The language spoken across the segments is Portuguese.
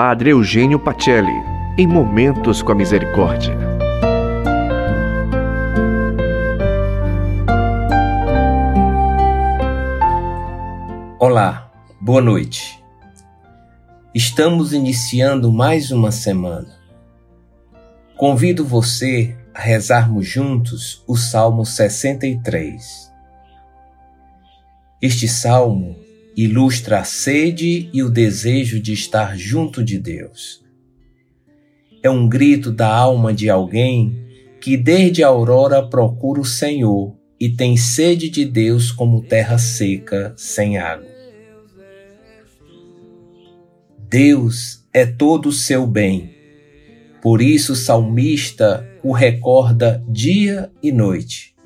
Padre Eugênio Pacelli, em Momentos com a Misericórdia. Olá, boa noite. Estamos iniciando mais uma semana. Convido você a rezarmos juntos o Salmo 63. Este salmo ilustra a sede e o desejo de estar junto de Deus. É um grito da alma de alguém que desde a aurora procura o Senhor e tem sede de Deus como terra seca sem água. Deus é todo o seu bem. Por isso o salmista o recorda dia e noite.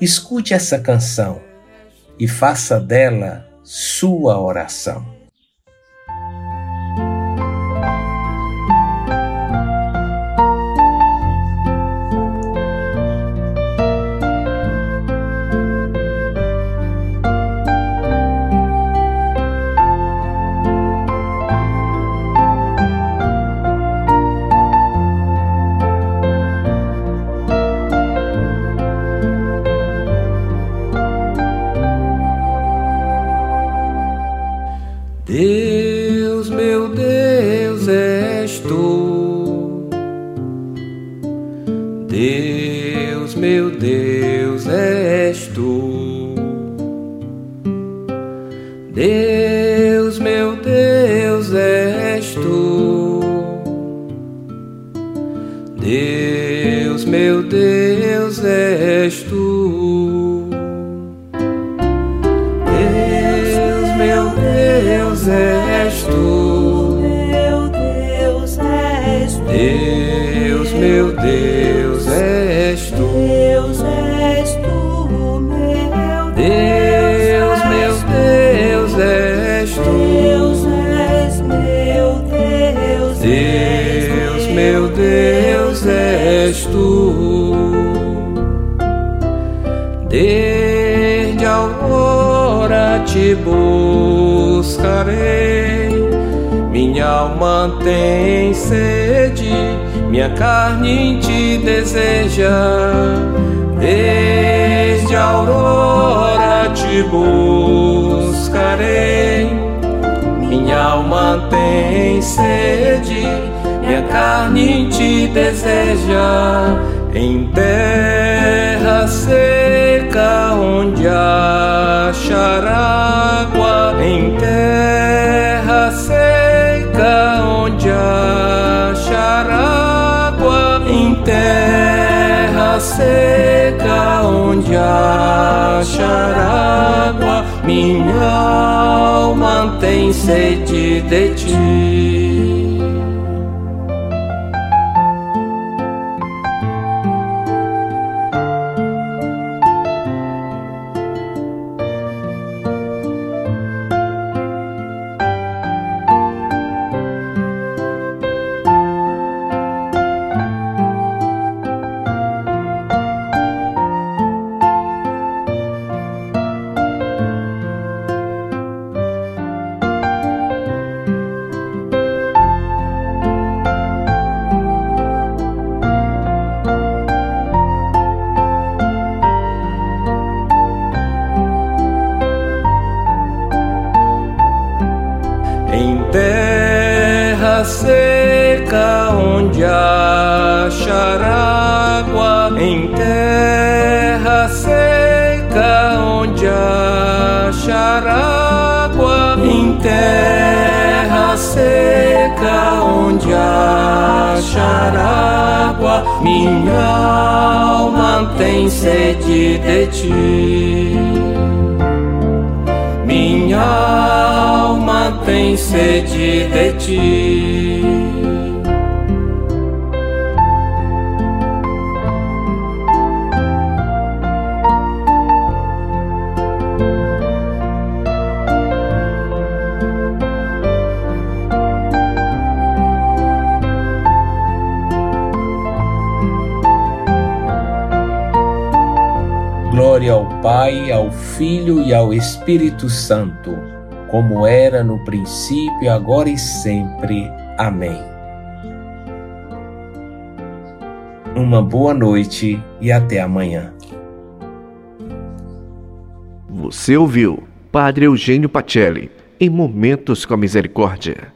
Escute essa canção e faça dela sua oração. Deus, meu Deus, és tu. Deus, meu Deus, és tu. Deus, meu Deus, és tu. Deus, meu Deus, és tu. Deus, meu Deus és tu. Deus és tu, meu Deus, meu Deus és tu. Deus és meu Deus. Deus, meu Deus és tu. Desde a aurora te buscarei. Alma tem sede, minha carne te deseja. Desde a aurora te buscarei. Minha alma tem sede, minha carne te deseja. Em terra seca onde achar água, em terra onde achar água, em terra seca onde achar água, minha alma tem sede de ti. Terra seca onde achar água, em terra seca onde achar água, em terra seca onde achar água, minha alma tem sede de ti. Minha alma tem sede de ti. Glória ao Pai, ao Filho e ao Espírito Santo como era no princípio, agora e sempre. Amém. Uma boa noite e até amanhã. Você ouviu Padre Eugênio Pacelli em Momentos com a Misericórdia.